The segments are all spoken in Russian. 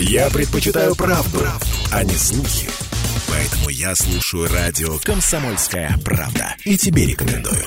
Я предпочитаю правду, правду, а не слухи. Поэтому я слушаю радио «Комсомольская правда». И тебе рекомендую.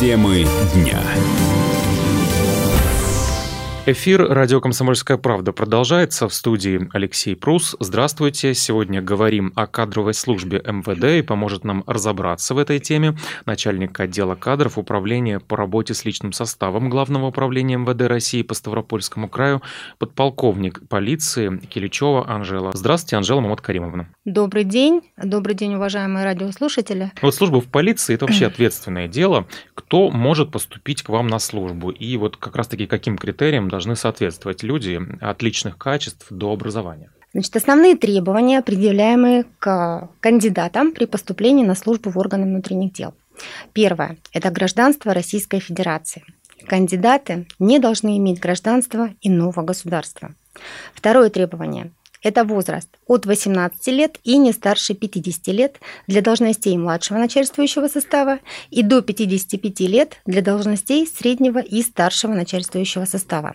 Темы дня. Эфир радио «Комсомольская правда» продолжается. В студии Алексей Прус. Здравствуйте. Сегодня говорим о кадровой службе МВД и поможет нам разобраться в этой теме начальник отдела кадров Управления по работе с личным составом Главного управления МВД России по Ставропольскому краю, подполковник полиции Киличева Анжела. Здравствуйте, Анжела Маматкаримовна. Добрый день. Добрый день, уважаемые радиослушатели. Вот служба в полиции – это вообще ответственное дело. Кто может поступить к вам на службу? И вот как раз-таки каким критериям должны соответствовать люди от личных качеств до образования? Значит, основные требования, предъявляемые к кандидатам при поступлении на службу в органы внутренних дел. Первое – это гражданство Российской Федерации. Кандидаты не должны иметь гражданство иного государства. Второе требование – это возраст от 18 лет и не старше 50 лет для должностей младшего начальствующего состава и до 55 лет для должностей среднего и старшего начальствующего состава.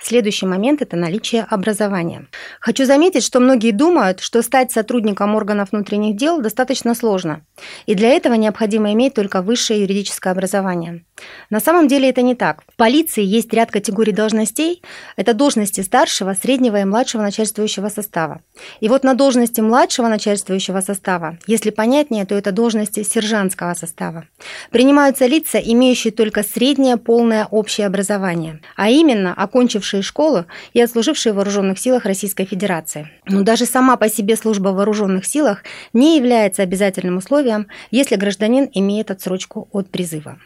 Следующий момент – это наличие образования. Хочу заметить, что многие думают, что стать сотрудником органов внутренних дел достаточно сложно, и для этого необходимо иметь только высшее юридическое образование. На самом деле это не так. В полиции есть ряд категорий должностей. Это должности старшего, среднего и младшего начальствующего состава. И вот на должности младшего начальствующего состава, если понятнее, то это должности сержантского состава, принимаются лица, имеющие только среднее полное общее образование, а именно окончившие окончившие школу и отслужившие в вооруженных силах Российской Федерации. Но даже сама по себе служба в вооруженных силах не является обязательным условием, если гражданин имеет отсрочку от призыва.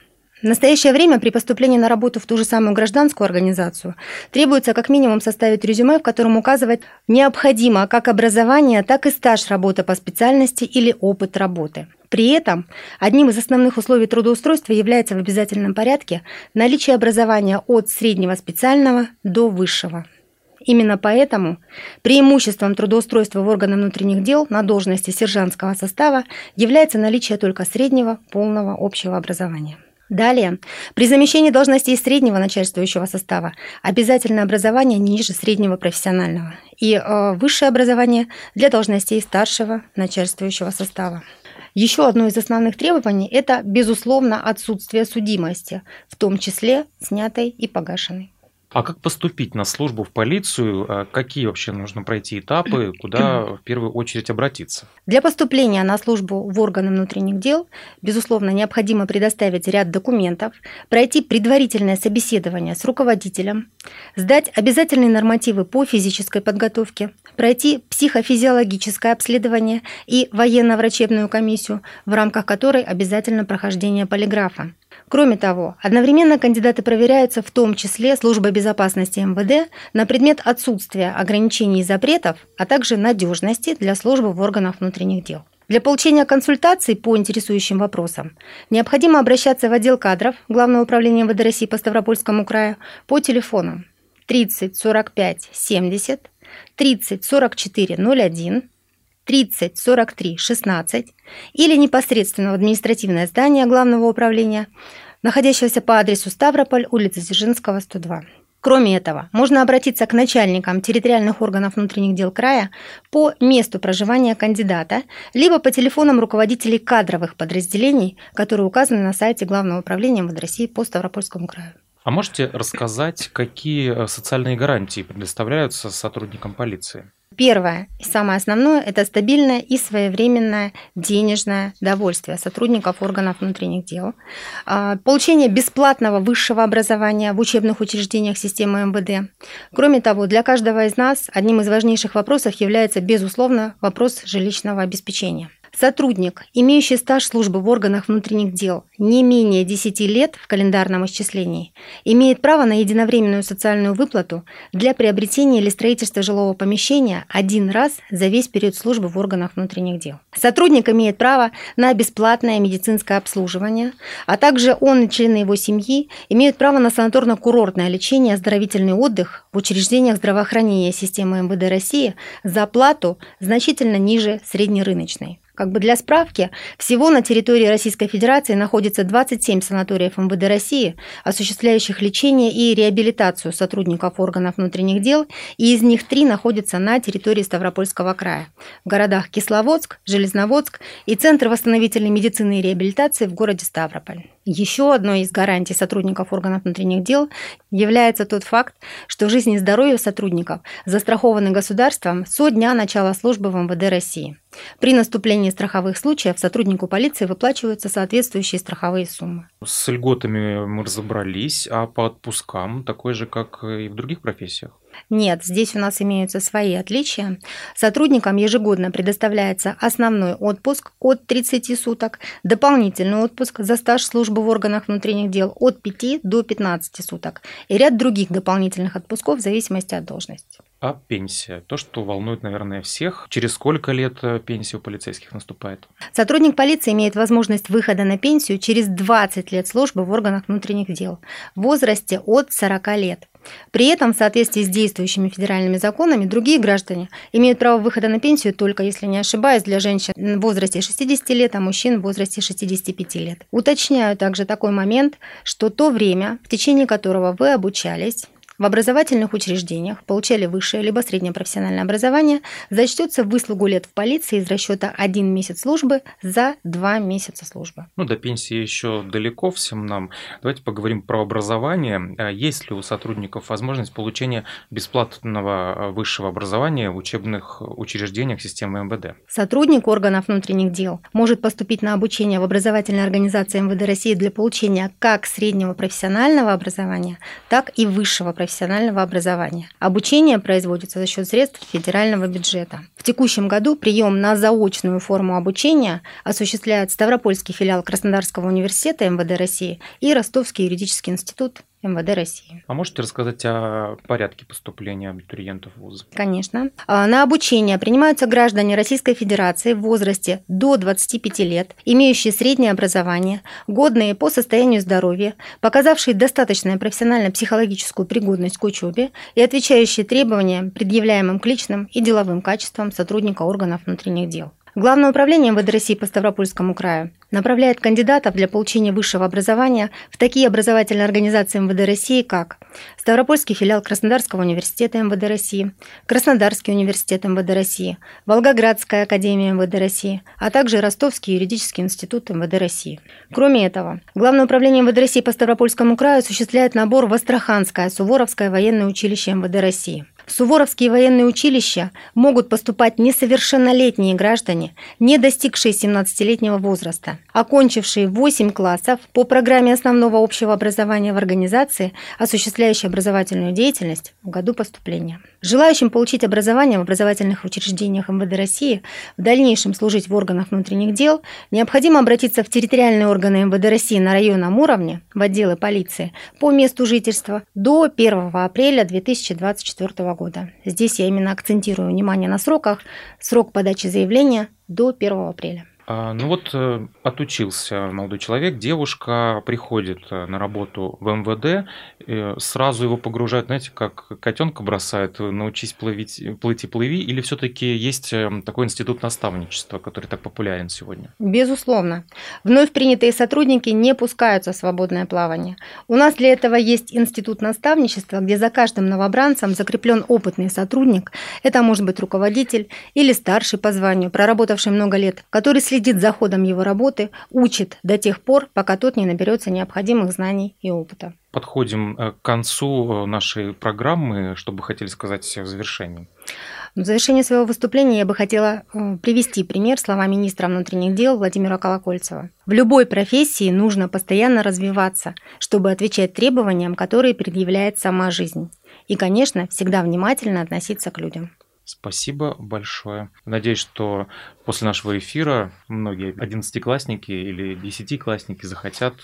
В настоящее время при поступлении на работу в ту же самую гражданскую организацию требуется как минимум составить резюме, в котором указывать необходимо как образование, так и стаж работы по специальности или опыт работы. При этом одним из основных условий трудоустройства является в обязательном порядке наличие образования от среднего специального до высшего. Именно поэтому преимуществом трудоустройства в органы внутренних дел на должности сержантского состава является наличие только среднего полного общего образования. Далее, при замещении должностей среднего начальствующего состава обязательно образование ниже среднего профессионального и э, высшее образование для должностей старшего начальствующего состава. Еще одно из основных требований – это, безусловно, отсутствие судимости, в том числе снятой и погашенной. А как поступить на службу в полицию? А какие вообще нужно пройти этапы? Куда в первую очередь обратиться? Для поступления на службу в органы внутренних дел, безусловно, необходимо предоставить ряд документов, пройти предварительное собеседование с руководителем, сдать обязательные нормативы по физической подготовке, пройти психофизиологическое обследование и военно-врачебную комиссию, в рамках которой обязательно прохождение полиграфа. Кроме того, одновременно кандидаты проверяются в том числе службой безопасности МВД на предмет отсутствия ограничений и запретов, а также надежности для службы в органах внутренних дел. Для получения консультаций по интересующим вопросам необходимо обращаться в отдел кадров Главного управления МВД России по Ставропольскому краю по телефону 30 45 70 30 44 01 30 43 16 или непосредственно в административное здание Главного управления, находящегося по адресу Ставрополь, улица Дзержинского, 102. Кроме этого, можно обратиться к начальникам территориальных органов внутренних дел края по месту проживания кандидата, либо по телефонам руководителей кадровых подразделений, которые указаны на сайте Главного управления МВД России по Ставропольскому краю. А можете рассказать, какие социальные гарантии предоставляются сотрудникам полиции? Первое и самое основное – это стабильное и своевременное денежное довольствие сотрудников органов внутренних дел, а, получение бесплатного высшего образования в учебных учреждениях системы МВД. Кроме того, для каждого из нас одним из важнейших вопросов является, безусловно, вопрос жилищного обеспечения. Сотрудник, имеющий стаж службы в органах внутренних дел не менее 10 лет в календарном исчислении, имеет право на единовременную социальную выплату для приобретения или строительства жилого помещения один раз за весь период службы в органах внутренних дел. Сотрудник имеет право на бесплатное медицинское обслуживание, а также он и члены его семьи имеют право на санаторно-курортное лечение оздоровительный отдых в учреждениях здравоохранения системы МВД России за плату значительно ниже среднерыночной. Как бы для справки, всего на территории Российской Федерации находится 27 санаториев МВД России, осуществляющих лечение и реабилитацию сотрудников органов внутренних дел, и из них три находятся на территории Ставропольского края, в городах Кисловодск, Железноводск и Центр восстановительной медицины и реабилитации в городе Ставрополь. Еще одной из гарантий сотрудников органов внутренних дел является тот факт, что жизнь и здоровье сотрудников застрахованы государством со дня начала службы в МВД России. При наступлении страховых случаев сотруднику полиции выплачиваются соответствующие страховые суммы. С льготами мы разобрались, а по отпускам такой же, как и в других профессиях? Нет, здесь у нас имеются свои отличия. Сотрудникам ежегодно предоставляется основной отпуск от 30 суток, дополнительный отпуск за стаж службы в органах внутренних дел от 5 до 15 суток и ряд других дополнительных отпусков в зависимости от должности. А пенсия? То, что волнует, наверное, всех. Через сколько лет э, пенсия у полицейских наступает? Сотрудник полиции имеет возможность выхода на пенсию через 20 лет службы в органах внутренних дел в возрасте от 40 лет. При этом, в соответствии с действующими федеральными законами, другие граждане имеют право выхода на пенсию только, если не ошибаюсь, для женщин в возрасте 60 лет, а мужчин в возрасте 65 лет. Уточняю также такой момент, что то время, в течение которого вы обучались, в образовательных учреждениях получали высшее либо среднее профессиональное образование, зачтется выслугу лет в полиции из расчета один месяц службы за два месяца службы. Ну, до пенсии еще далеко всем нам. Давайте поговорим про образование. А есть ли у сотрудников возможность получения бесплатного а, высшего образования в учебных учреждениях системы МВД? Сотрудник органов внутренних дел может поступить на обучение в образовательной организации МВД России для получения как среднего профессионального образования, так и высшего профессионального образования. Обучение производится за счет средств федерального бюджета. В текущем году прием на заочную форму обучения осуществляют Ставропольский филиал Краснодарского университета МВД России и Ростовский юридический институт МВД России. А можете рассказать о порядке поступления абитуриентов в ВУЗ? Конечно. А, на обучение принимаются граждане Российской Федерации в возрасте до 25 лет, имеющие среднее образование, годные по состоянию здоровья, показавшие достаточную профессионально-психологическую пригодность к учебе и отвечающие требованиям, предъявляемым к личным и деловым качествам сотрудника органов внутренних дел. Главное управление МВД России по Ставропольскому краю направляет кандидатов для получения высшего образования в такие образовательные организации МВД России, как Ставропольский филиал Краснодарского университета МВД России, Краснодарский университет МВД России, Волгоградская академия МВД России, а также Ростовский юридический институт МВД России. Кроме этого, Главное управление МВД России по Ставропольскому краю осуществляет набор в Астраханское Суворовское военное училище МВД России. Суворовские военные училища могут поступать несовершеннолетние граждане, не достигшие 17-летнего возраста, окончившие 8 классов по программе основного общего образования в организации, осуществляющей образовательную деятельность в году поступления. Желающим получить образование в образовательных учреждениях МВД России, в дальнейшем служить в органах внутренних дел, необходимо обратиться в территориальные органы МВД России на районном уровне, в отделы полиции, по месту жительства до 1 апреля 2024 года. Здесь я именно акцентирую внимание на сроках. Срок подачи заявления до 1 апреля. А, ну вот э, отучился молодой человек, девушка приходит э, на работу в МВД, сразу его погружают, знаете, как котенка бросают, научись плывить, плыть и плыви, или все-таки есть э, такой институт наставничества, который так популярен сегодня? Безусловно. Вновь принятые сотрудники не пускаются в свободное плавание. У нас для этого есть институт наставничества, где за каждым новобранцем закреплен опытный сотрудник. Это может быть руководитель или старший по званию, проработавший много лет, который следит за ходом его работы, учит до тех пор, пока тот не наберется необходимых знаний и опыта. Подходим э, к концу э, нашей программы. Что бы хотели сказать в завершении? В завершение своего выступления я бы хотела э, привести пример слова министра внутренних дел Владимира Колокольцева. В любой профессии нужно постоянно развиваться, чтобы отвечать требованиям, которые предъявляет сама жизнь. И, конечно, всегда внимательно относиться к людям. Спасибо большое. Надеюсь, что после нашего эфира многие одиннадцатиклассники или десятиклассники захотят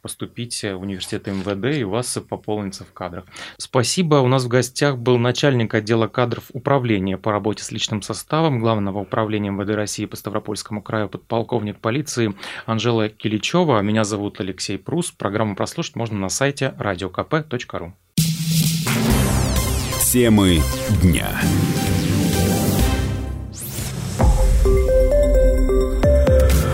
поступить в университет МВД и у вас пополнится в кадрах. Спасибо. У нас в гостях был начальник отдела кадров управления по работе с личным составом Главного управления МВД России по Ставропольскому краю подполковник полиции Анжела Киличева. Меня зовут Алексей Прус. Программу прослушать можно на сайте radiokp.ru. Темы дня.